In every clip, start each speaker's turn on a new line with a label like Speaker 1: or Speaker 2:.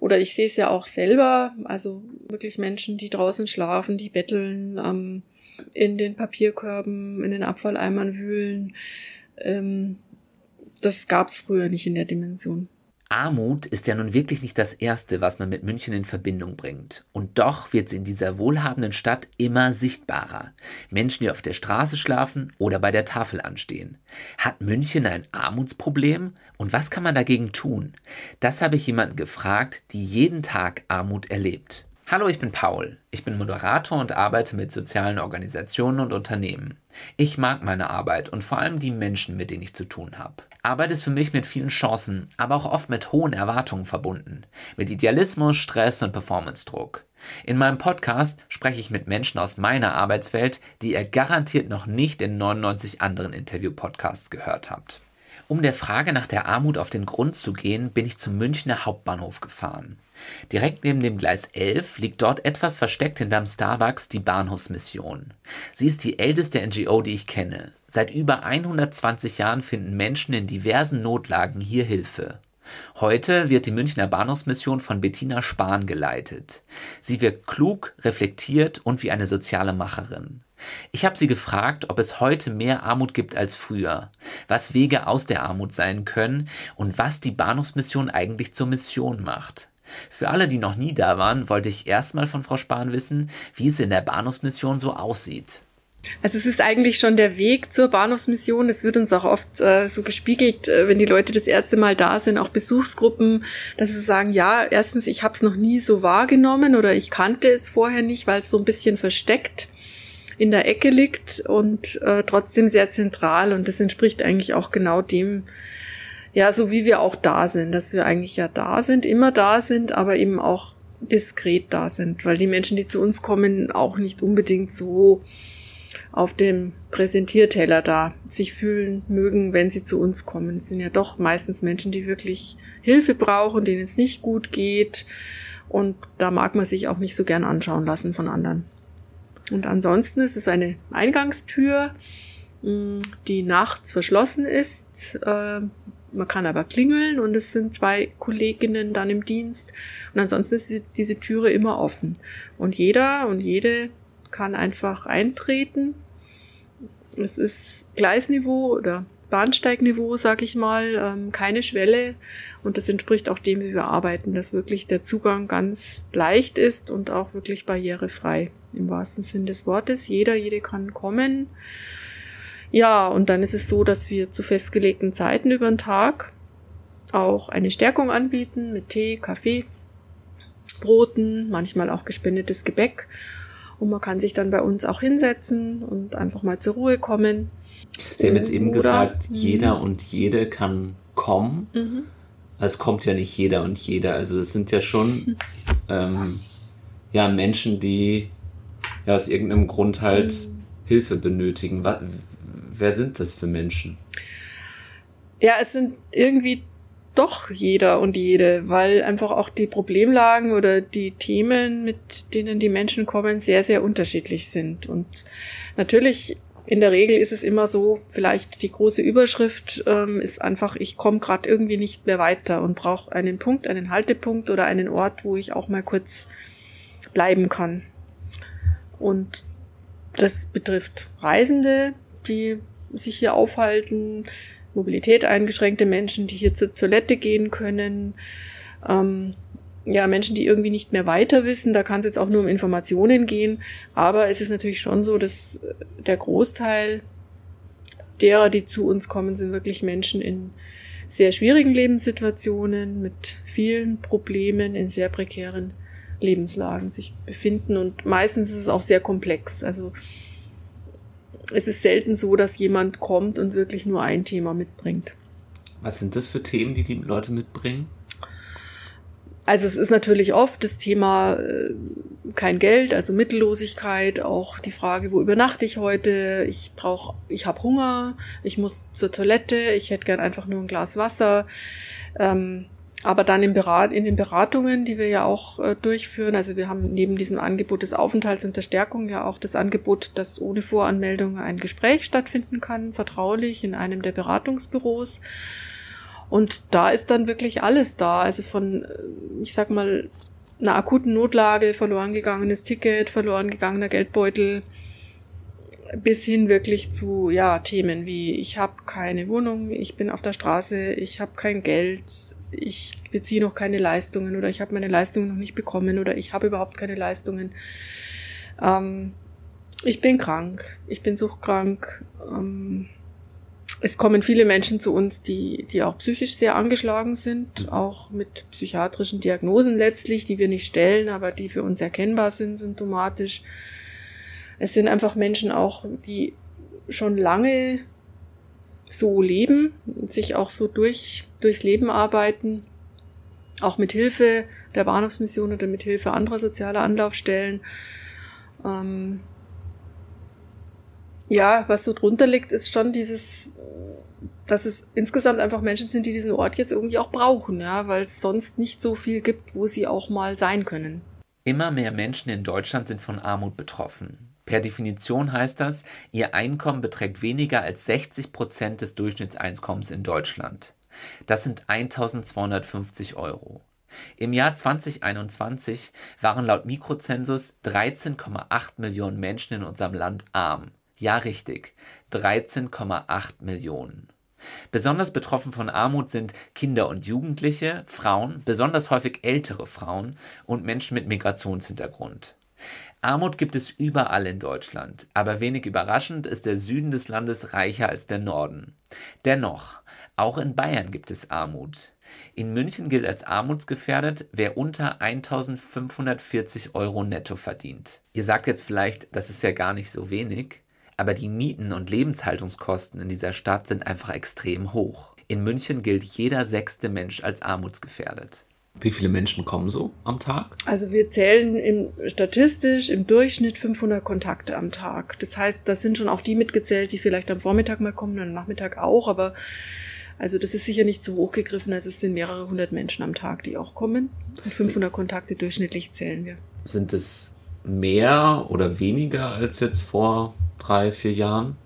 Speaker 1: Oder ich sehe es ja auch selber, also wirklich Menschen, die draußen schlafen, die betteln, ähm, in den Papierkörben, in den Abfalleimern wühlen. Ähm, das gab es früher nicht in der Dimension.
Speaker 2: Armut ist ja nun wirklich nicht das Erste, was man mit München in Verbindung bringt. Und doch wird sie in dieser wohlhabenden Stadt immer sichtbarer. Menschen, die auf der Straße schlafen oder bei der Tafel anstehen. Hat München ein Armutsproblem? Und was kann man dagegen tun? Das habe ich jemanden gefragt, die jeden Tag Armut erlebt. Hallo, ich bin Paul. Ich bin Moderator und arbeite mit sozialen Organisationen und Unternehmen. Ich mag meine Arbeit und vor allem die Menschen, mit denen ich zu tun habe. Arbeit ist für mich mit vielen Chancen, aber auch oft mit hohen Erwartungen verbunden. Mit Idealismus, Stress und Performance-Druck. In meinem Podcast spreche ich mit Menschen aus meiner Arbeitswelt, die ihr garantiert noch nicht in 99 anderen Interview-Podcasts gehört habt. Um der Frage nach der Armut auf den Grund zu gehen, bin ich zum Münchner Hauptbahnhof gefahren. Direkt neben dem Gleis 11 liegt dort etwas versteckt hinterm Starbucks die Bahnhofsmission. Sie ist die älteste NGO, die ich kenne. Seit über 120 Jahren finden Menschen in diversen Notlagen hier Hilfe. Heute wird die Münchner Bahnhofsmission von Bettina Spahn geleitet. Sie wirkt klug, reflektiert und wie eine soziale Macherin. Ich habe sie gefragt, ob es heute mehr Armut gibt als früher, was Wege aus der Armut sein können und was die Bahnhofsmission eigentlich zur Mission macht. Für alle, die noch nie da waren, wollte ich erstmal von Frau Spahn wissen, wie es in der Bahnhofsmission so aussieht.
Speaker 1: Also es ist eigentlich schon der Weg zur Bahnhofsmission. Es wird uns auch oft äh, so gespiegelt, äh, wenn die Leute das erste Mal da sind, auch Besuchsgruppen, dass sie sagen, ja, erstens, ich habe es noch nie so wahrgenommen oder ich kannte es vorher nicht, weil es so ein bisschen versteckt in der Ecke liegt und äh, trotzdem sehr zentral. Und das entspricht eigentlich auch genau dem, ja, so wie wir auch da sind, dass wir eigentlich ja da sind, immer da sind, aber eben auch diskret da sind, weil die Menschen, die zu uns kommen, auch nicht unbedingt so auf dem Präsentierteller da sich fühlen mögen, wenn sie zu uns kommen. Es sind ja doch meistens Menschen, die wirklich Hilfe brauchen, denen es nicht gut geht. Und da mag man sich auch nicht so gern anschauen lassen von anderen. Und ansonsten ist es eine Eingangstür, die nachts verschlossen ist. Äh, man kann aber klingeln und es sind zwei Kolleginnen dann im Dienst. Und ansonsten ist diese Türe immer offen. Und jeder und jede kann einfach eintreten. Es ist Gleisniveau oder Bahnsteigniveau, sag ich mal, ähm, keine Schwelle. Und das entspricht auch dem, wie wir arbeiten, dass wirklich der Zugang ganz leicht ist und auch wirklich barrierefrei im wahrsten Sinn des Wortes. Jeder, jede kann kommen ja, und dann ist es so, dass wir zu festgelegten Zeiten über den Tag auch eine Stärkung anbieten mit Tee, Kaffee, Broten, manchmal auch gespendetes Gebäck. Und man kann sich dann bei uns auch hinsetzen und einfach mal zur Ruhe kommen.
Speaker 2: Sie haben jetzt eben Oder, gesagt, mhm. jeder und jede kann kommen. Mhm. Es kommt ja nicht jeder und jeder. Also es sind ja schon ähm, ja, Menschen, die ja aus irgendeinem Grund halt mhm. Hilfe benötigen wer sind das für Menschen?
Speaker 1: Ja, es sind irgendwie doch jeder und jede, weil einfach auch die Problemlagen oder die Themen, mit denen die Menschen kommen, sehr, sehr unterschiedlich sind. Und natürlich in der Regel ist es immer so, vielleicht die große Überschrift ähm, ist einfach, ich komme gerade irgendwie nicht mehr weiter und brauche einen Punkt, einen Haltepunkt oder einen Ort, wo ich auch mal kurz bleiben kann. Und das betrifft Reisende, die sich hier aufhalten, Mobilität eingeschränkte Menschen, die hier zur Toilette gehen können, ähm, ja, Menschen, die irgendwie nicht mehr weiter wissen, da kann es jetzt auch nur um Informationen gehen, aber es ist natürlich schon so, dass der Großteil derer, die zu uns kommen, sind wirklich Menschen in sehr schwierigen Lebenssituationen, mit vielen Problemen, in sehr prekären Lebenslagen sich befinden und meistens ist es auch sehr komplex. Also es ist selten so, dass jemand kommt und wirklich nur ein Thema mitbringt.
Speaker 2: Was sind das für Themen, die die Leute mitbringen?
Speaker 1: Also es ist natürlich oft das Thema äh, kein Geld, also Mittellosigkeit, auch die Frage, wo übernachte ich heute? Ich brauche, ich habe Hunger, ich muss zur Toilette, ich hätte gern einfach nur ein Glas Wasser. Ähm, aber dann im Berat, in den Beratungen, die wir ja auch äh, durchführen, also wir haben neben diesem Angebot des Aufenthalts und der Stärkung ja auch das Angebot, dass ohne Voranmeldung ein Gespräch stattfinden kann, vertraulich in einem der Beratungsbüros. Und da ist dann wirklich alles da. Also von, äh, ich sag mal, einer akuten Notlage, verloren gegangenes Ticket, verloren gegangener Geldbeutel, bis hin wirklich zu ja Themen wie ich habe keine Wohnung, ich bin auf der Straße, ich habe kein Geld, ich beziehe noch keine Leistungen oder ich habe meine Leistungen noch nicht bekommen oder ich habe überhaupt keine Leistungen. Ähm, ich bin krank, ich bin suchtkrank. Ähm, es kommen viele Menschen zu uns, die, die auch psychisch sehr angeschlagen sind, mhm. auch mit psychiatrischen Diagnosen letztlich, die wir nicht stellen, aber die für uns erkennbar sind, symptomatisch. Es sind einfach Menschen auch, die schon lange so leben, sich auch so durch, durchs Leben arbeiten, auch mit Hilfe der Bahnhofsmission oder mit Hilfe anderer sozialer Anlaufstellen. Ähm, ja, was so drunter liegt, ist schon dieses, dass es insgesamt einfach Menschen sind, die diesen Ort jetzt irgendwie auch brauchen, ja, weil es sonst nicht so viel gibt, wo sie auch mal sein können.
Speaker 2: Immer mehr Menschen in Deutschland sind von Armut betroffen. Per Definition heißt das, ihr Einkommen beträgt weniger als 60 Prozent des Durchschnittseinkommens in Deutschland. Das sind 1250 Euro. Im Jahr 2021 waren laut Mikrozensus 13,8 Millionen Menschen in unserem Land arm. Ja, richtig. 13,8 Millionen. Besonders betroffen von Armut sind Kinder und Jugendliche, Frauen, besonders häufig ältere Frauen und Menschen mit Migrationshintergrund. Armut gibt es überall in Deutschland, aber wenig überraschend ist der Süden des Landes reicher als der Norden. Dennoch, auch in Bayern gibt es Armut. In München gilt als armutsgefährdet, wer unter 1540 Euro netto verdient. Ihr sagt jetzt vielleicht, das ist ja gar nicht so wenig. Aber die Mieten und Lebenshaltungskosten in dieser Stadt sind einfach extrem hoch. In München gilt jeder sechste Mensch als armutsgefährdet. Wie viele Menschen kommen so am Tag?
Speaker 1: Also wir zählen im, statistisch im Durchschnitt 500 Kontakte am Tag. Das heißt, das sind schon auch die mitgezählt, die vielleicht am Vormittag mal kommen und am Nachmittag auch. Aber also das ist sicher nicht zu hoch gegriffen. Also es sind mehrere hundert Menschen am Tag, die auch kommen. Und 500 Kontakte durchschnittlich zählen wir.
Speaker 2: Sind es mehr oder weniger als jetzt vor drei, vier Jahren?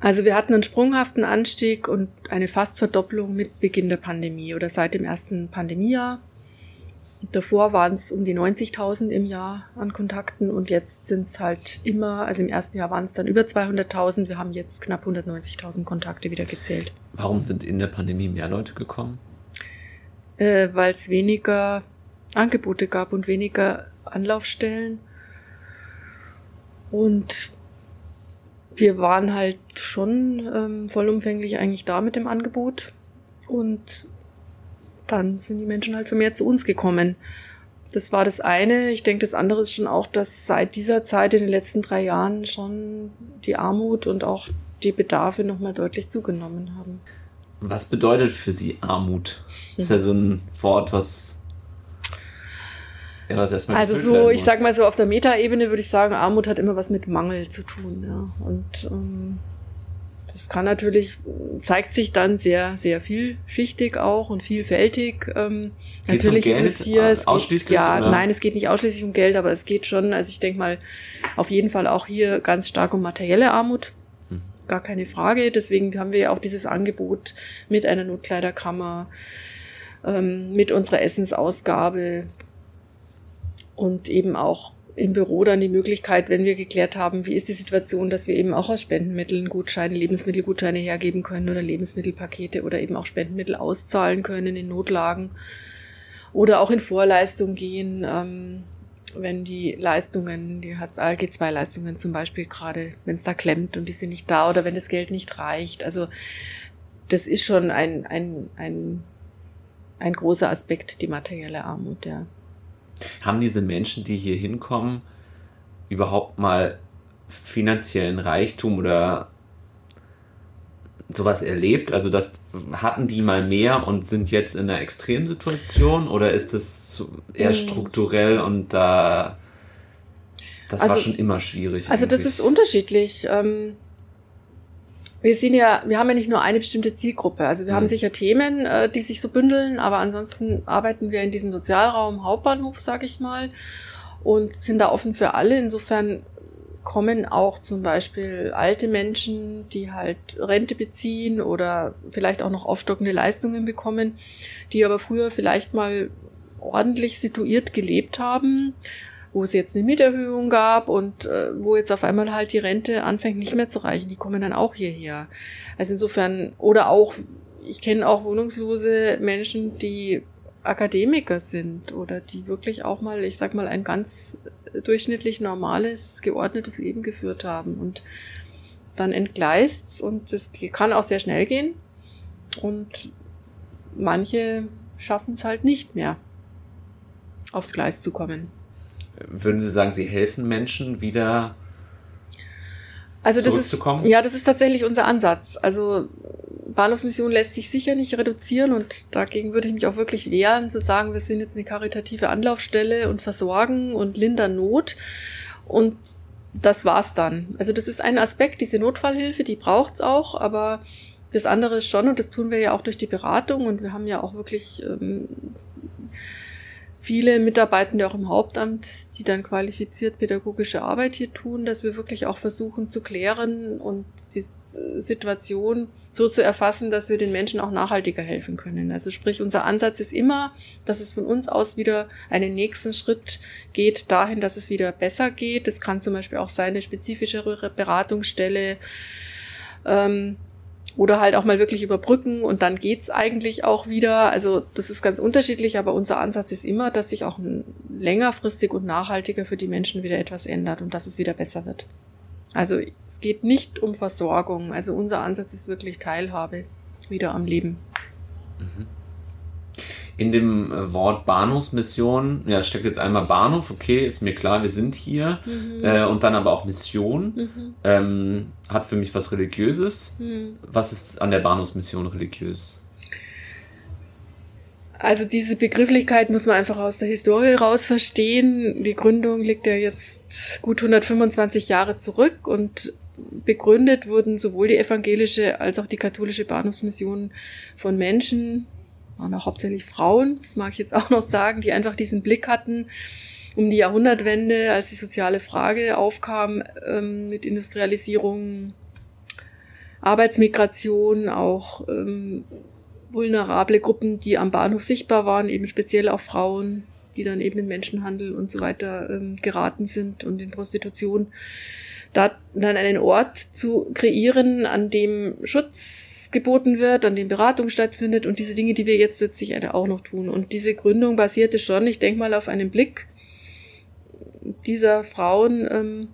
Speaker 1: Also wir hatten einen sprunghaften Anstieg und eine fast Verdopplung mit Beginn der Pandemie oder seit dem ersten Pandemiejahr. Davor waren es um die 90.000 im Jahr an Kontakten und jetzt sind es halt immer, also im ersten Jahr waren es dann über 200.000. Wir haben jetzt knapp 190.000 Kontakte wieder gezählt.
Speaker 2: Warum sind in der Pandemie mehr Leute gekommen?
Speaker 1: Äh, Weil es weniger Angebote gab und weniger Anlaufstellen. Und wir waren halt schon ähm, vollumfänglich eigentlich da mit dem Angebot und dann sind die Menschen halt vermehrt zu uns gekommen. Das war das eine. Ich denke, das andere ist schon auch, dass seit dieser Zeit in den letzten drei Jahren schon die Armut und auch die Bedarfe nochmal deutlich zugenommen haben.
Speaker 2: Was bedeutet für Sie Armut? Das ist ja so ein Wort, was
Speaker 1: ja, was erstmal also so, ich sag mal so, auf der Metaebene würde ich sagen, Armut hat immer was mit Mangel zu tun. Ja. Und ähm, das kann natürlich, zeigt sich dann sehr, sehr vielschichtig auch und vielfältig. Ähm, natürlich um Geld, ist es hier, es
Speaker 2: ausschließlich,
Speaker 1: geht, ja, oder? nein, es geht nicht ausschließlich um Geld, aber es geht schon, also ich denke mal, auf jeden Fall auch hier ganz stark um materielle Armut. Hm. Gar keine Frage. Deswegen haben wir ja auch dieses Angebot mit einer Notkleiderkammer, ähm, mit unserer Essensausgabe, und eben auch im Büro dann die Möglichkeit, wenn wir geklärt haben, wie ist die Situation, dass wir eben auch aus Spendenmitteln Gutscheine, Lebensmittelgutscheine hergeben können oder Lebensmittelpakete oder eben auch Spendenmittel auszahlen können in Notlagen oder auch in Vorleistung gehen, ähm, wenn die Leistungen, die hat ALG-2-Leistungen zum Beispiel gerade, wenn es da klemmt und die sind nicht da oder wenn das Geld nicht reicht. Also das ist schon ein, ein, ein, ein großer Aspekt, die materielle Armut, ja.
Speaker 2: Haben diese Menschen, die hier hinkommen, überhaupt mal finanziellen Reichtum oder sowas erlebt? Also das hatten die mal mehr und sind jetzt in einer Extremsituation oder ist das eher strukturell und da das also, war schon immer schwierig?
Speaker 1: Also das ist unterschiedlich. Ähm, wir sind ja, wir haben ja nicht nur eine bestimmte Zielgruppe. Also wir mhm. haben sicher Themen, äh, die sich so bündeln, aber ansonsten arbeiten wir in diesem Sozialraum Hauptbahnhof, sag ich mal, und sind da offen für alle. Insofern kommen auch zum Beispiel alte Menschen, die halt Rente beziehen oder vielleicht auch noch aufstockende Leistungen bekommen, die aber früher vielleicht mal ordentlich situiert gelebt haben, wo es jetzt eine Mieterhöhung gab und äh, wo jetzt auf einmal halt die Rente anfängt nicht mehr zu reichen. Die kommen dann auch hierher. Also insofern, oder auch, ich kenne auch wohnungslose Menschen, die Akademiker sind oder die wirklich auch mal, ich sag mal, ein ganz durchschnittlich normales, geordnetes Leben geführt haben und dann entgleist und das kann auch sehr schnell gehen und manche schaffen es halt nicht mehr, aufs Gleis zu kommen.
Speaker 2: Würden Sie sagen, Sie helfen Menschen wieder
Speaker 1: also das ist, ja, das ist tatsächlich unser Ansatz. Also Bahnhofsmission lässt sich sicher nicht reduzieren und dagegen würde ich mich auch wirklich wehren, zu sagen, wir sind jetzt eine karitative Anlaufstelle und versorgen und lindern Not. Und das war's dann. Also das ist ein Aspekt, diese Notfallhilfe, die braucht's auch, aber das andere ist schon, und das tun wir ja auch durch die Beratung und wir haben ja auch wirklich ähm, viele Mitarbeitende auch im Hauptamt, die dann qualifiziert pädagogische Arbeit hier tun, dass wir wirklich auch versuchen zu klären und die Situation so zu erfassen, dass wir den Menschen auch nachhaltiger helfen können. Also sprich, unser Ansatz ist immer, dass es von uns aus wieder einen nächsten Schritt geht dahin, dass es wieder besser geht. Das kann zum Beispiel auch sein, eine spezifischere Beratungsstelle, ähm, oder halt auch mal wirklich überbrücken und dann geht's eigentlich auch wieder. Also das ist ganz unterschiedlich, aber unser Ansatz ist immer, dass sich auch längerfristig und nachhaltiger für die Menschen wieder etwas ändert und dass es wieder besser wird. Also es geht nicht um Versorgung. Also unser Ansatz ist wirklich Teilhabe wieder am Leben. Mhm
Speaker 2: in dem äh, Wort Bahnhofsmission, ja, steckt jetzt einmal Bahnhof, okay, ist mir klar, wir sind hier, mhm. äh, und dann aber auch Mission, mhm. ähm, hat für mich was Religiöses. Mhm. Was ist an der Bahnhofsmission religiös?
Speaker 1: Also diese Begrifflichkeit muss man einfach aus der Historie raus verstehen. Die Gründung liegt ja jetzt gut 125 Jahre zurück und begründet wurden sowohl die evangelische als auch die katholische Bahnhofsmission von Menschen, waren auch hauptsächlich Frauen, das mag ich jetzt auch noch sagen, die einfach diesen Blick hatten um die Jahrhundertwende, als die soziale Frage aufkam ähm, mit Industrialisierung, Arbeitsmigration, auch ähm, vulnerable Gruppen, die am Bahnhof sichtbar waren, eben speziell auch Frauen, die dann eben in Menschenhandel und so weiter ähm, geraten sind und in Prostitution. Da dann einen Ort zu kreieren, an dem Schutz geboten wird, an dem Beratung stattfindet und diese Dinge, die wir jetzt letztlich auch noch tun. Und diese Gründung basierte schon, ich denke mal, auf einem Blick dieser Frauen. Ähm,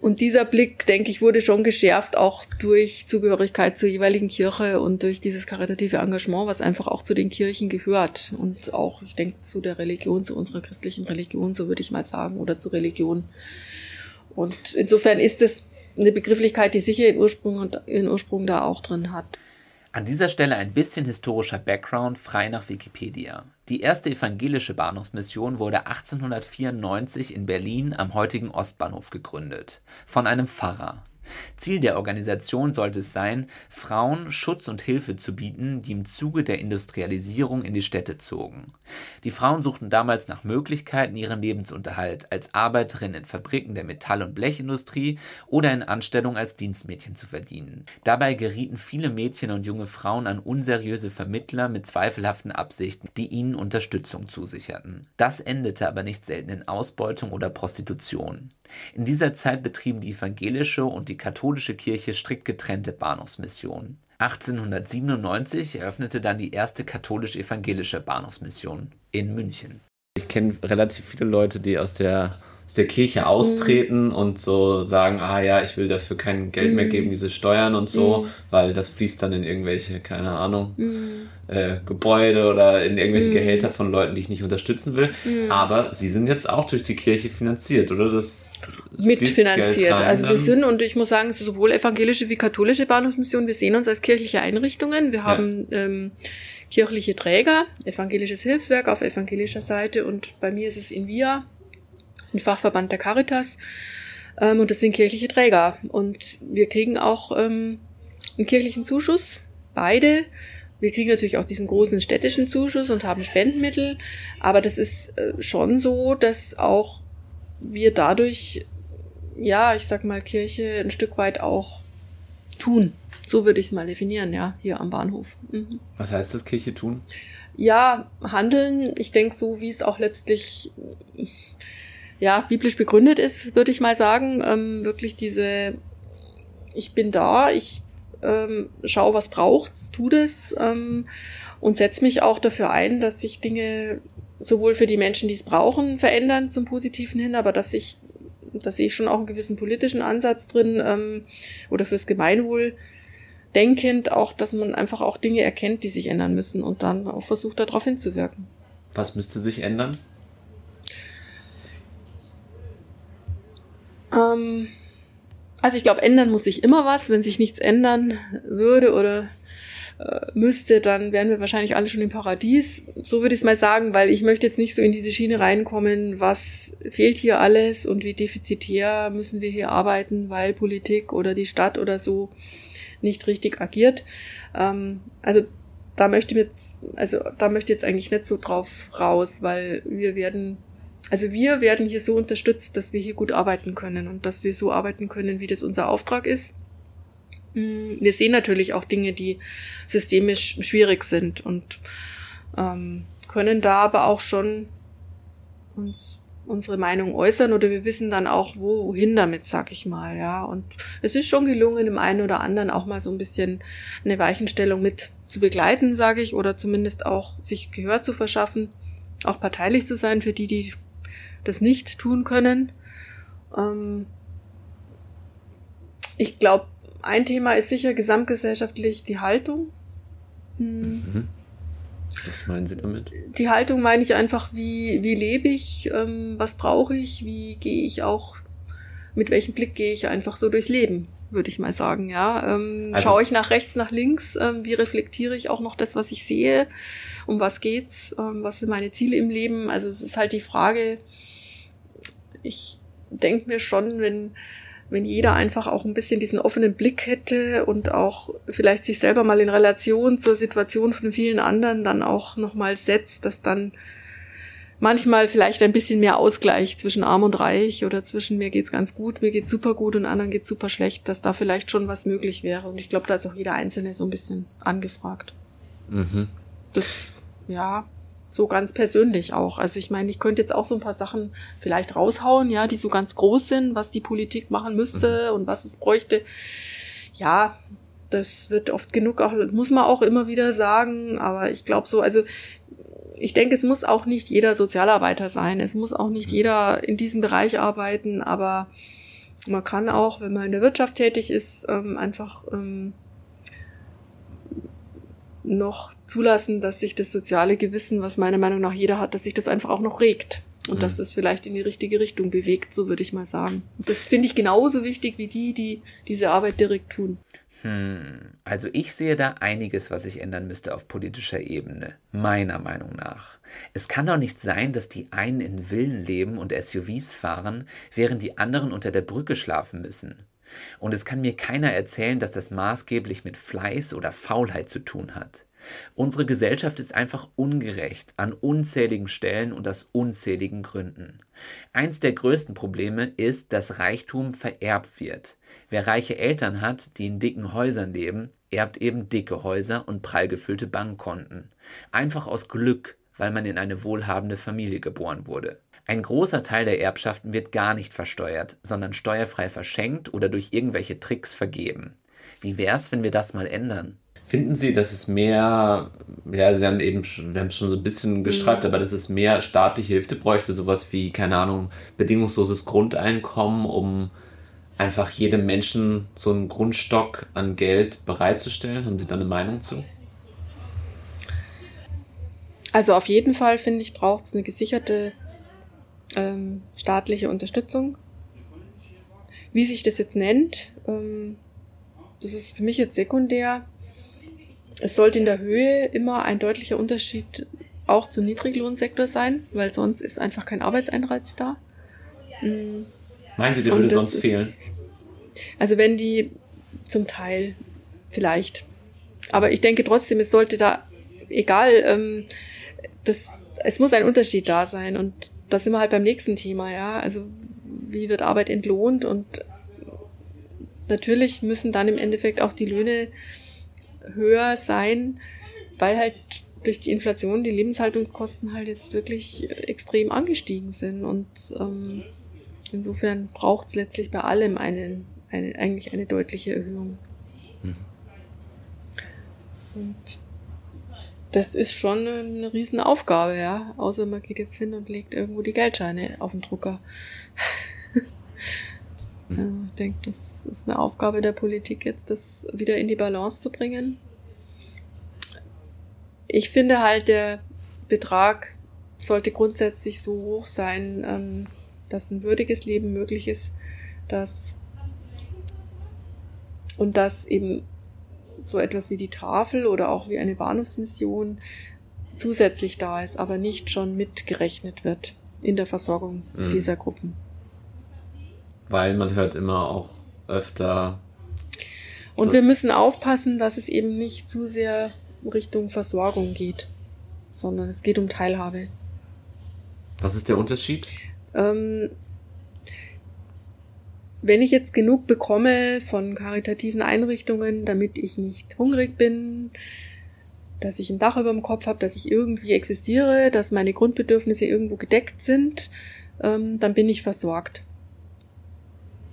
Speaker 1: und dieser Blick, denke ich, wurde schon geschärft, auch durch Zugehörigkeit zur jeweiligen Kirche und durch dieses karitative Engagement, was einfach auch zu den Kirchen gehört. Und auch, ich denke, zu der Religion, zu unserer christlichen Religion, so würde ich mal sagen, oder zur Religion. Und insofern ist es eine Begrifflichkeit, die sicher ihren Ursprung, ihren Ursprung da auch drin hat.
Speaker 2: An dieser Stelle ein bisschen historischer Background frei nach Wikipedia. Die erste evangelische Bahnhofsmission wurde 1894 in Berlin am heutigen Ostbahnhof gegründet. Von einem Pfarrer. Ziel der Organisation sollte es sein, Frauen Schutz und Hilfe zu bieten, die im Zuge der Industrialisierung in die Städte zogen. Die Frauen suchten damals nach Möglichkeiten, ihren Lebensunterhalt als Arbeiterin in Fabriken der Metall- und Blechindustrie oder in Anstellung als Dienstmädchen zu verdienen. Dabei gerieten viele Mädchen und junge Frauen an unseriöse Vermittler mit zweifelhaften Absichten, die ihnen Unterstützung zusicherten. Das endete aber nicht selten in Ausbeutung oder Prostitution. In dieser Zeit betrieben die evangelische und die katholische Kirche strikt getrennte Bahnhofsmissionen. 1897 eröffnete dann die erste katholisch-evangelische Bahnhofsmission in München. Ich kenne relativ viele Leute, die aus der aus der Kirche austreten mhm. und so sagen, ah ja, ich will dafür kein Geld mhm. mehr geben, diese Steuern und so, mhm. weil das fließt dann in irgendwelche, keine Ahnung, mhm. äh, Gebäude oder in irgendwelche mhm. Gehälter von Leuten, die ich nicht unterstützen will. Mhm. Aber sie sind jetzt auch durch die Kirche finanziert, oder? Das
Speaker 1: mitfinanziert. Also wir sind, und ich muss sagen, es ist sowohl evangelische wie katholische Bahnhofsmission, wir sehen uns als kirchliche Einrichtungen. Wir haben ja. ähm, kirchliche Träger, evangelisches Hilfswerk auf evangelischer Seite und bei mir ist es in Via ein Fachverband der Caritas. Ähm, und das sind kirchliche Träger. Und wir kriegen auch ähm, einen kirchlichen Zuschuss, beide. Wir kriegen natürlich auch diesen großen städtischen Zuschuss und haben Spendenmittel. Aber das ist äh, schon so, dass auch wir dadurch, ja, ich sag mal, Kirche ein Stück weit auch tun. So würde ich es mal definieren, ja, hier am Bahnhof.
Speaker 3: Mhm. Was heißt das, Kirche tun?
Speaker 1: Ja, handeln. Ich denke, so wie es auch letztlich ja biblisch begründet ist, würde ich mal sagen. Ähm, wirklich diese, ich bin da, ich ähm, schau, was braucht's, tu das ähm, und setze mich auch dafür ein, dass sich Dinge sowohl für die Menschen, die es brauchen, verändern zum Positiven hin, aber dass ich, da sehe ich schon auch einen gewissen politischen Ansatz drin ähm, oder fürs Gemeinwohl denkend auch, dass man einfach auch Dinge erkennt, die sich ändern müssen und dann auch versucht, darauf hinzuwirken.
Speaker 3: Was müsste sich ändern?
Speaker 1: Ähm, also ich glaube, ändern muss sich immer was. Wenn sich nichts ändern würde oder äh, müsste, dann wären wir wahrscheinlich alle schon im Paradies. So würde ich es mal sagen, weil ich möchte jetzt nicht so in diese Schiene reinkommen, was fehlt hier alles und wie defizitär müssen wir hier arbeiten, weil Politik oder die Stadt oder so nicht richtig agiert. Ähm, also da möchte ich jetzt, also da möchte ich jetzt eigentlich nicht so drauf raus, weil wir werden, also wir werden hier so unterstützt, dass wir hier gut arbeiten können und dass wir so arbeiten können, wie das unser Auftrag ist. Mm, wir sehen natürlich auch Dinge, die systemisch schwierig sind und ähm, können da aber auch schon uns unsere Meinung äußern oder wir wissen dann auch, wohin damit, sag ich mal, ja. Und es ist schon gelungen, im einen oder anderen auch mal so ein bisschen eine Weichenstellung mit zu begleiten, sage ich, oder zumindest auch sich Gehör zu verschaffen, auch parteilich zu sein für die, die das nicht tun können. Ähm ich glaube, ein Thema ist sicher gesamtgesellschaftlich die Haltung. Hm. Mhm.
Speaker 3: Was meinen Sie damit?
Speaker 1: Die Haltung meine ich einfach, wie, wie lebe ich, ähm, was brauche ich, wie gehe ich auch, mit welchem Blick gehe ich einfach so durchs Leben, würde ich mal sagen, ja. Ähm, also, schaue ich nach rechts, nach links, ähm, wie reflektiere ich auch noch das, was ich sehe, um was geht's, ähm, was sind meine Ziele im Leben. Also es ist halt die Frage, ich denke mir schon, wenn wenn jeder einfach auch ein bisschen diesen offenen Blick hätte und auch vielleicht sich selber mal in Relation zur Situation von vielen anderen dann auch nochmal setzt, dass dann manchmal vielleicht ein bisschen mehr Ausgleich zwischen arm und reich oder zwischen mir geht's ganz gut, mir geht's super gut und anderen geht's super schlecht, dass da vielleicht schon was möglich wäre. Und ich glaube, da ist auch jeder Einzelne so ein bisschen angefragt. Mhm. Das, ja, so ganz persönlich auch. Also ich meine, ich könnte jetzt auch so ein paar Sachen vielleicht raushauen, ja, die so ganz groß sind, was die Politik machen müsste mhm. und was es bräuchte. Ja, das wird oft genug auch, muss man auch immer wieder sagen, aber ich glaube so, also ich denke, es muss auch nicht jeder Sozialarbeiter sein, es muss auch nicht mhm. jeder in diesem Bereich arbeiten, aber man kann auch, wenn man in der Wirtschaft tätig ist, ähm, einfach ähm, noch zulassen, dass sich das soziale Gewissen, was meiner Meinung nach jeder hat, dass sich das einfach auch noch regt und mhm. dass das vielleicht in die richtige Richtung bewegt, so würde ich mal sagen. Das finde ich genauso wichtig wie die, die diese Arbeit direkt tun.
Speaker 2: Hm, also ich sehe da einiges, was sich ändern müsste auf politischer Ebene, meiner Meinung nach. Es kann doch nicht sein, dass die einen in Villen leben und SUVs fahren, während die anderen unter der Brücke schlafen müssen. Und es kann mir keiner erzählen, dass das maßgeblich mit Fleiß oder Faulheit zu tun hat. Unsere Gesellschaft ist einfach ungerecht an unzähligen Stellen und aus unzähligen Gründen. Eins der größten Probleme ist, dass Reichtum vererbt wird. Wer reiche Eltern hat, die in dicken Häusern leben, erbt eben dicke Häuser und prall gefüllte Bankkonten. Einfach aus Glück, weil man in eine wohlhabende Familie geboren wurde. Ein großer Teil der Erbschaften wird gar nicht versteuert, sondern steuerfrei verschenkt oder durch irgendwelche Tricks vergeben. Wie wär's, wenn wir das mal ändern?
Speaker 3: Finden Sie, dass es mehr, ja, Sie haben eben, wir haben es schon so ein bisschen gestreift, mhm. aber dass es mehr staatliche Hilfe bräuchte, sowas wie, keine Ahnung, bedingungsloses Grundeinkommen, um einfach jedem Menschen so einen Grundstock an Geld bereitzustellen? Haben Sie da eine Meinung zu?
Speaker 1: Also auf jeden Fall, finde ich, braucht es eine gesicherte ähm, staatliche Unterstützung. Wie sich das jetzt nennt, ähm, das ist für mich jetzt sekundär. Es sollte in der Höhe immer ein deutlicher Unterschied auch zum Niedriglohnsektor sein, weil sonst ist einfach kein Arbeitseinreiz da.
Speaker 3: Mhm. Meinen Sie, der würde sonst ist, fehlen?
Speaker 1: Also wenn die zum Teil vielleicht. Aber ich denke trotzdem, es sollte da, egal, ähm, das, es muss ein Unterschied da sein und da sind wir halt beim nächsten Thema, ja. Also wie wird Arbeit entlohnt und natürlich müssen dann im Endeffekt auch die Löhne höher sein, weil halt durch die Inflation die Lebenshaltungskosten halt jetzt wirklich extrem angestiegen sind. Und ähm, insofern braucht es letztlich bei allem einen, eine, eigentlich eine deutliche Erhöhung. Mhm. Und das ist schon eine Riesenaufgabe, ja. Außer man geht jetzt hin und legt irgendwo die Geldscheine auf den Drucker. Also ich denke, das ist eine Aufgabe der Politik, jetzt das wieder in die Balance zu bringen. Ich finde halt, der Betrag sollte grundsätzlich so hoch sein, ähm, dass ein würdiges Leben möglich ist, dass und dass eben so etwas wie die Tafel oder auch wie eine Bahnhofsmission zusätzlich da ist, aber nicht schon mitgerechnet wird in der Versorgung mhm. dieser Gruppen.
Speaker 3: Weil man hört immer auch öfter.
Speaker 1: Und wir müssen aufpassen, dass es eben nicht zu sehr Richtung Versorgung geht, sondern es geht um Teilhabe.
Speaker 3: Was ist der Unterschied? Ähm,
Speaker 1: wenn ich jetzt genug bekomme von karitativen Einrichtungen, damit ich nicht hungrig bin, dass ich ein Dach über dem Kopf habe, dass ich irgendwie existiere, dass meine Grundbedürfnisse irgendwo gedeckt sind, ähm, dann bin ich versorgt.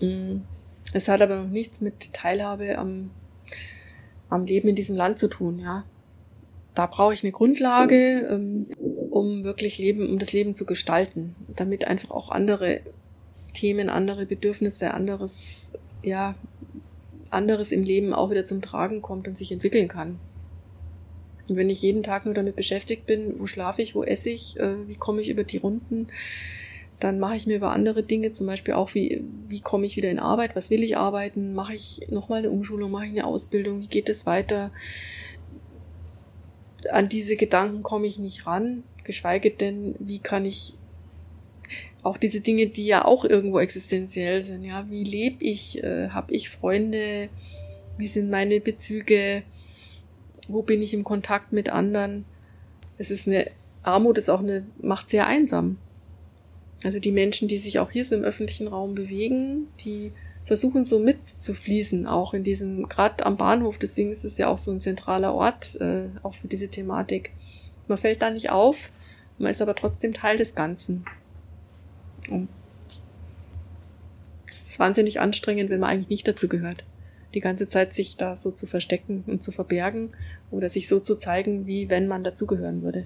Speaker 1: Mm. Es hat aber noch nichts mit Teilhabe am, am Leben in diesem Land zu tun, ja. Da brauche ich eine Grundlage, ähm, um wirklich Leben, um das Leben zu gestalten, damit einfach auch andere Themen, andere Bedürfnisse, anderes, ja, anderes im Leben auch wieder zum Tragen kommt und sich entwickeln kann. Und wenn ich jeden Tag nur damit beschäftigt bin, wo schlafe ich, wo esse ich, äh, wie komme ich über die Runden, dann mache ich mir über andere Dinge, zum Beispiel auch, wie, wie komme ich wieder in Arbeit, was will ich arbeiten, mache ich nochmal eine Umschulung, mache ich eine Ausbildung, wie geht es weiter. An diese Gedanken komme ich nicht ran, geschweige denn, wie kann ich auch diese Dinge, die ja auch irgendwo existenziell sind. Ja, wie lebe ich? Äh, Habe ich Freunde? Wie sind meine Bezüge? Wo bin ich im Kontakt mit anderen? Es ist eine Armut, ist auch eine macht sehr einsam. Also die Menschen, die sich auch hier so im öffentlichen Raum bewegen, die versuchen so mitzufließen, auch in diesem, gerade am Bahnhof, deswegen ist es ja auch so ein zentraler Ort, äh, auch für diese Thematik. Man fällt da nicht auf, man ist aber trotzdem Teil des Ganzen. Es ist wahnsinnig anstrengend, wenn man eigentlich nicht dazu gehört. Die ganze Zeit sich da so zu verstecken und zu verbergen oder sich so zu zeigen, wie wenn man dazugehören würde.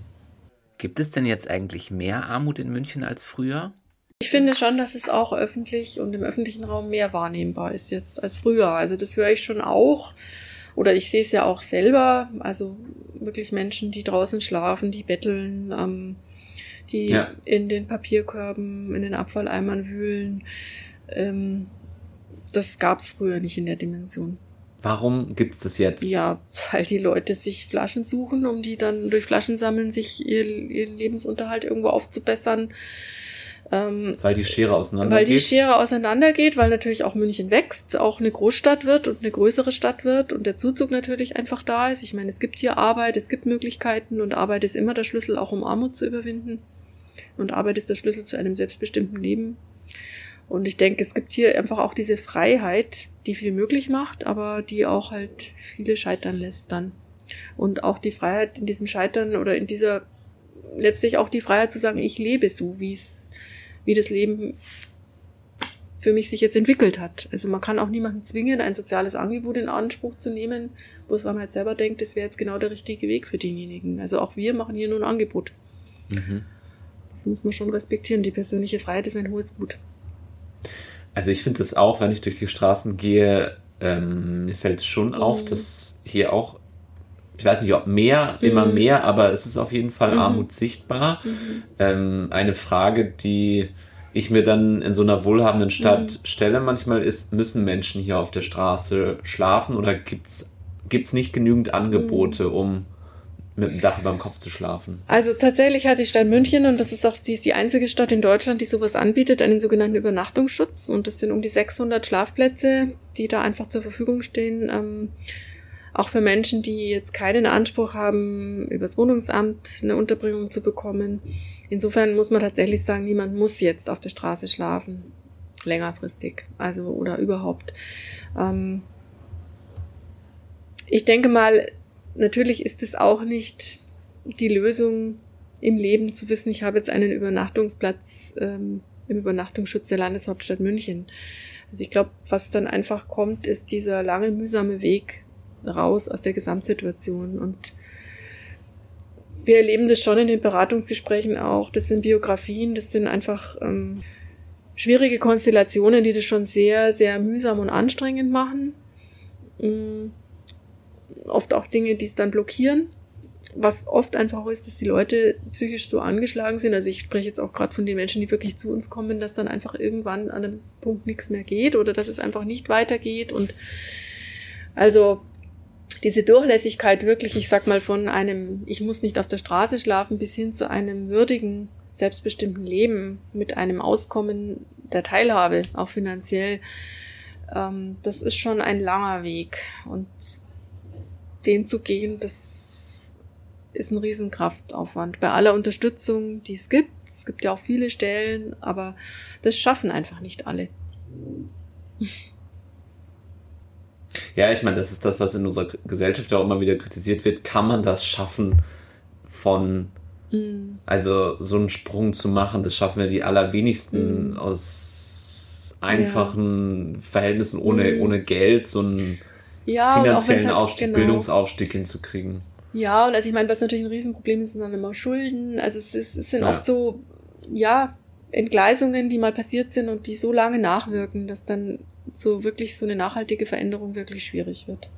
Speaker 2: Gibt es denn jetzt eigentlich mehr Armut in München als früher?
Speaker 1: Ich finde schon, dass es auch öffentlich und im öffentlichen Raum mehr wahrnehmbar ist jetzt als früher. Also das höre ich schon auch. Oder ich sehe es ja auch selber. Also wirklich Menschen, die draußen schlafen, die betteln, ähm, die ja. in den Papierkörben, in den Abfalleimern wühlen. Ähm, das gab es früher nicht in der Dimension.
Speaker 3: Warum gibt es das jetzt?
Speaker 1: Ja, weil die Leute sich Flaschen suchen, um die dann durch Flaschen sammeln, sich ihr, ihren Lebensunterhalt irgendwo aufzubessern.
Speaker 3: Ähm, weil die Schere auseinandergeht?
Speaker 1: Weil die Schere auseinandergeht, weil natürlich auch München wächst, auch eine Großstadt wird und eine größere Stadt wird und der Zuzug natürlich einfach da ist. Ich meine, es gibt hier Arbeit, es gibt Möglichkeiten und Arbeit ist immer der Schlüssel, auch um Armut zu überwinden. Und Arbeit ist der Schlüssel zu einem selbstbestimmten Leben. Und ich denke, es gibt hier einfach auch diese Freiheit, die viel möglich macht, aber die auch halt viele scheitern lässt dann. Und auch die Freiheit in diesem Scheitern oder in dieser, letztlich auch die Freiheit zu sagen, ich lebe so, wie es, wie das Leben für mich sich jetzt entwickelt hat. Also man kann auch niemanden zwingen, ein soziales Angebot in Anspruch zu nehmen, wo es man halt selber denkt, das wäre jetzt genau der richtige Weg für denjenigen. Also auch wir machen hier nur ein Angebot. Mhm. Das muss man schon respektieren. Die persönliche Freiheit ist ein hohes Gut.
Speaker 3: Also ich finde es auch, wenn ich durch die Straßen gehe, ähm, mir fällt es schon mhm. auf, dass hier auch, ich weiß nicht, ob mehr, mhm. immer mehr, aber es ist auf jeden Fall mhm. Armut sichtbar. Mhm. Ähm, eine Frage, die ich mir dann in so einer wohlhabenden Stadt mhm. stelle manchmal ist, müssen Menschen hier auf der Straße schlafen oder gibt es nicht genügend Angebote, mhm. um mit dem Dach über dem Kopf zu schlafen.
Speaker 1: Also tatsächlich hat die Stadt München, und das ist auch, sie ist die einzige Stadt in Deutschland, die sowas anbietet, einen sogenannten Übernachtungsschutz. Und das sind um die 600 Schlafplätze, die da einfach zur Verfügung stehen. Ähm, auch für Menschen, die jetzt keinen Anspruch haben, übers Wohnungsamt eine Unterbringung zu bekommen. Insofern muss man tatsächlich sagen, niemand muss jetzt auf der Straße schlafen. längerfristig. Also oder überhaupt. Ähm, ich denke mal, natürlich ist es auch nicht die Lösung im Leben zu wissen, ich habe jetzt einen Übernachtungsplatz ähm, im Übernachtungsschutz der Landeshauptstadt München. Also ich glaube, was dann einfach kommt, ist dieser lange mühsame Weg raus aus der Gesamtsituation. Und wir erleben das schon in den Beratungsgesprächen auch. Das sind Biografien, das sind einfach ähm, schwierige Konstellationen, die das schon sehr, sehr mühsam und anstrengend machen. Ähm, oft auch Dinge, die es dann blockieren was oft einfach ist, dass die Leute psychisch so angeschlagen sind. Also ich spreche jetzt auch gerade von den Menschen, die wirklich zu uns kommen, dass dann einfach irgendwann an einem Punkt nichts mehr geht oder dass es einfach nicht weitergeht. Und also diese Durchlässigkeit wirklich, ich sag mal, von einem, ich muss nicht auf der Straße schlafen, bis hin zu einem würdigen, selbstbestimmten Leben mit einem Auskommen der Teilhabe, auch finanziell, ähm, das ist schon ein langer Weg. Und den zu gehen, das ist ein Riesenkraftaufwand. Bei aller Unterstützung, die es gibt, es gibt ja auch viele Stellen, aber das schaffen einfach nicht alle.
Speaker 3: Ja, ich meine, das ist das, was in unserer Gesellschaft auch immer wieder kritisiert wird. Kann man das schaffen, von, mm. also so einen Sprung zu machen? Das schaffen ja die allerwenigsten mm. aus einfachen ja. Verhältnissen ohne, mm. ohne Geld, so einen ja, finanziellen halt, Aufstieg, genau. Bildungsaufstieg hinzukriegen.
Speaker 1: Ja, und also ich meine, was natürlich ein Riesenproblem ist, sind dann immer Schulden. Also es, ist, es sind ja. oft so, ja, Entgleisungen, die mal passiert sind und die so lange nachwirken, dass dann so wirklich so eine nachhaltige Veränderung wirklich schwierig wird.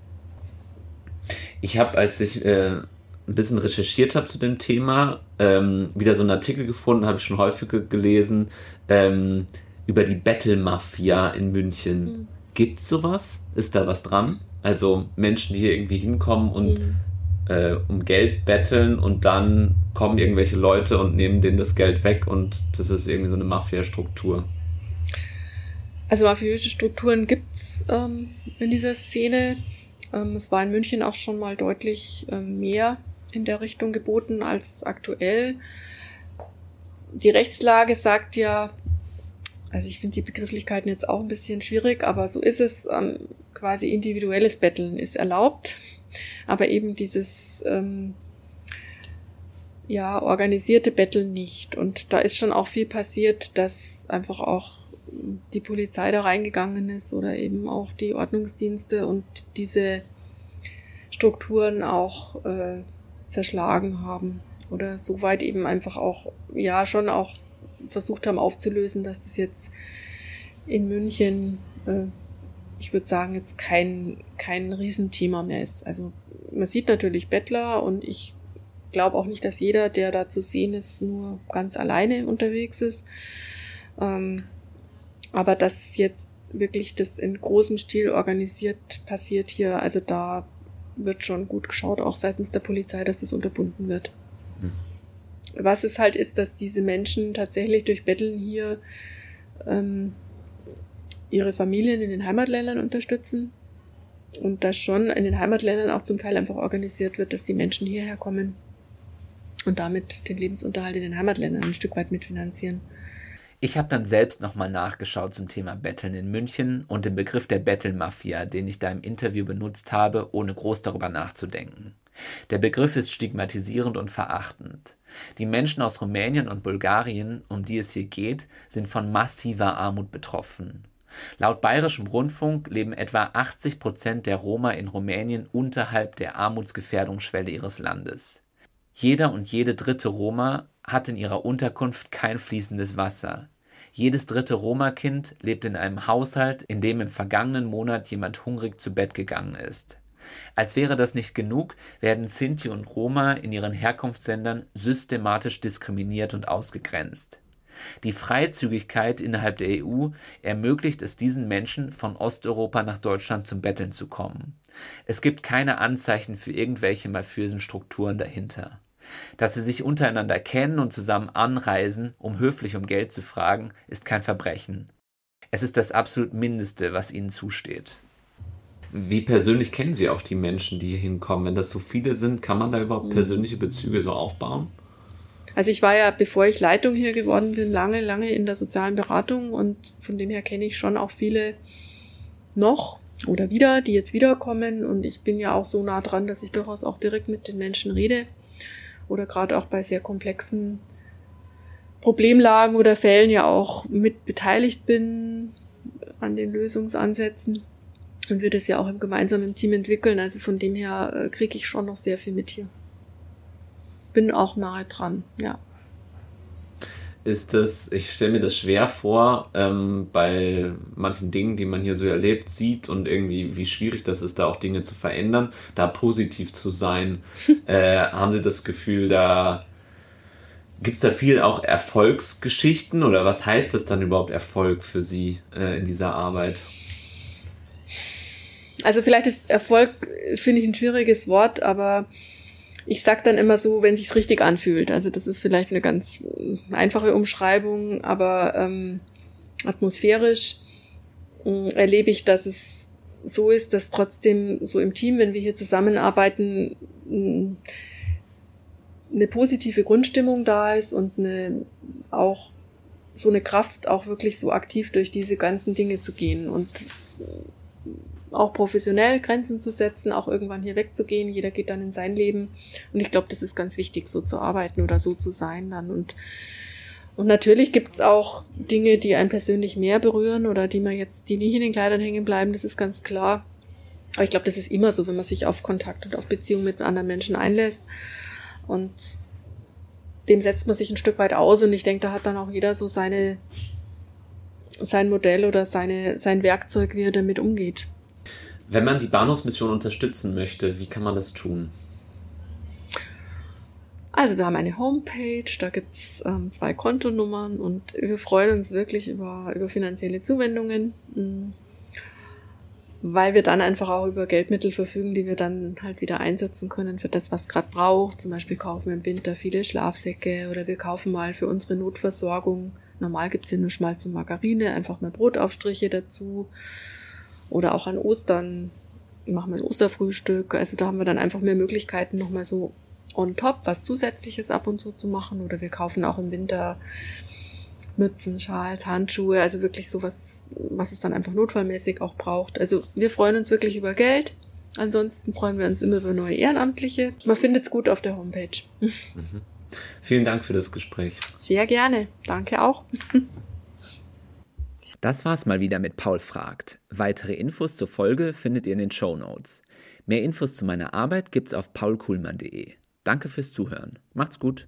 Speaker 3: Ich habe, als ich äh, ein bisschen recherchiert habe zu dem Thema, ähm, wieder so einen Artikel gefunden, habe ich schon häufiger gelesen, ähm, über die Battle-Mafia in München. Mhm. Gibt sowas? Ist da was dran? Also Menschen, die hier irgendwie hinkommen und mhm äh, um Geld betteln und dann kommen irgendwelche Leute und nehmen denen das Geld weg und das ist irgendwie so eine Mafia-Struktur.
Speaker 1: Also mafiöse Strukturen gibt's ähm, in dieser Szene. Ähm, es war in München auch schon mal deutlich ähm, mehr in der Richtung geboten als aktuell. Die Rechtslage sagt ja, also ich finde die Begrifflichkeiten jetzt auch ein bisschen schwierig, aber so ist es. Ähm, quasi individuelles Betteln ist erlaubt aber eben dieses ähm, ja organisierte Betteln nicht. Und da ist schon auch viel passiert, dass einfach auch die Polizei da reingegangen ist oder eben auch die Ordnungsdienste und diese Strukturen auch äh, zerschlagen haben oder soweit eben einfach auch ja schon auch versucht haben aufzulösen, dass das jetzt in München äh, ich würde sagen, jetzt kein, kein Riesenthema mehr ist. Also man sieht natürlich Bettler und ich glaube auch nicht, dass jeder, der da zu sehen ist, nur ganz alleine unterwegs ist. Ähm, aber dass jetzt wirklich das in großem Stil organisiert passiert hier, also da wird schon gut geschaut, auch seitens der Polizei, dass es unterbunden wird. Was es halt ist, dass diese Menschen tatsächlich durch Betteln hier ähm, ihre Familien in den Heimatländern unterstützen und das schon in den Heimatländern auch zum Teil einfach organisiert wird, dass die Menschen hierher kommen und damit den Lebensunterhalt in den Heimatländern ein Stück weit mitfinanzieren.
Speaker 2: Ich habe dann selbst nochmal nachgeschaut zum Thema Betteln in München und den Begriff der Bettelmafia, den ich da im Interview benutzt habe, ohne groß darüber nachzudenken. Der Begriff ist stigmatisierend und verachtend. Die Menschen aus Rumänien und Bulgarien, um die es hier geht, sind von massiver Armut betroffen. Laut Bayerischem Rundfunk leben etwa 80 Prozent der Roma in Rumänien unterhalb der Armutsgefährdungsschwelle ihres Landes. Jeder und jede dritte Roma hat in ihrer Unterkunft kein fließendes Wasser. Jedes dritte Roma-Kind lebt in einem Haushalt, in dem im vergangenen Monat jemand hungrig zu Bett gegangen ist. Als wäre das nicht genug, werden Sinti und Roma in ihren Herkunftsländern systematisch diskriminiert und ausgegrenzt. Die Freizügigkeit innerhalb der EU ermöglicht es diesen Menschen, von Osteuropa nach Deutschland zum Betteln zu kommen. Es gibt keine Anzeichen für irgendwelche mafiösen Strukturen dahinter. Dass sie sich untereinander kennen und zusammen anreisen, um höflich um Geld zu fragen, ist kein Verbrechen. Es ist das absolut Mindeste, was ihnen zusteht.
Speaker 3: Wie persönlich kennen Sie auch die Menschen, die hier hinkommen? Wenn das so viele sind, kann man da überhaupt persönliche Bezüge so aufbauen?
Speaker 1: Also ich war ja, bevor ich Leitung hier geworden bin, lange, lange in der sozialen Beratung und von dem her kenne ich schon auch viele noch oder wieder, die jetzt wiederkommen und ich bin ja auch so nah dran, dass ich durchaus auch direkt mit den Menschen rede oder gerade auch bei sehr komplexen Problemlagen oder Fällen ja auch mit beteiligt bin an den Lösungsansätzen und wir das ja auch im gemeinsamen Team entwickeln. Also von dem her äh, kriege ich schon noch sehr viel mit hier. Bin auch nahe dran, ja.
Speaker 3: Ist das, ich stelle mir das schwer vor, ähm, bei manchen Dingen, die man hier so erlebt, sieht und irgendwie, wie schwierig das ist, da auch Dinge zu verändern, da positiv zu sein. äh, haben Sie das Gefühl, da gibt es da viel auch Erfolgsgeschichten oder was heißt das dann überhaupt Erfolg für Sie äh, in dieser Arbeit?
Speaker 1: Also vielleicht ist Erfolg, finde ich, ein schwieriges Wort, aber ich sag dann immer so, wenn sich's richtig anfühlt. Also das ist vielleicht eine ganz einfache Umschreibung, aber ähm, atmosphärisch äh, erlebe ich, dass es so ist, dass trotzdem so im Team, wenn wir hier zusammenarbeiten, äh, eine positive Grundstimmung da ist und eine auch so eine Kraft, auch wirklich so aktiv durch diese ganzen Dinge zu gehen und auch professionell Grenzen zu setzen, auch irgendwann hier wegzugehen. Jeder geht dann in sein Leben. Und ich glaube, das ist ganz wichtig, so zu arbeiten oder so zu sein dann. Und, und natürlich gibt's auch Dinge, die einen persönlich mehr berühren oder die man jetzt, die nicht in den Kleidern hängen bleiben, das ist ganz klar. Aber ich glaube, das ist immer so, wenn man sich auf Kontakt und auf Beziehung mit anderen Menschen einlässt. Und dem setzt man sich ein Stück weit aus und ich denke, da hat dann auch jeder so seine, sein Modell oder seine, sein Werkzeug, wie er damit umgeht.
Speaker 3: Wenn man die Bahnhofsmission unterstützen möchte, wie kann man das tun?
Speaker 1: Also wir haben eine Homepage, da gibt's ähm, zwei Kontonummern und wir freuen uns wirklich über, über finanzielle Zuwendungen, mm, weil wir dann einfach auch über Geldmittel verfügen, die wir dann halt wieder einsetzen können für das, was gerade braucht. Zum Beispiel kaufen wir im Winter viele Schlafsäcke oder wir kaufen mal für unsere Notversorgung. Normal gibt's hier nur Schmalz und Margarine, einfach mal Brotaufstriche dazu. Oder auch an Ostern machen wir ein Osterfrühstück. Also da haben wir dann einfach mehr Möglichkeiten, nochmal so on top was Zusätzliches ab und zu zu machen. Oder wir kaufen auch im Winter Mützen, Schals, Handschuhe, also wirklich sowas, was es dann einfach notfallmäßig auch braucht. Also wir freuen uns wirklich über Geld. Ansonsten freuen wir uns immer über neue Ehrenamtliche. Man findet es gut auf der Homepage. Mhm.
Speaker 3: Vielen Dank für das Gespräch.
Speaker 1: Sehr gerne. Danke auch.
Speaker 2: Das war's mal wieder mit Paul fragt. Weitere Infos zur Folge findet ihr in den Show Notes. Mehr Infos zu meiner Arbeit gibt's auf paulkuhlmann.de. Danke fürs Zuhören. Macht's gut.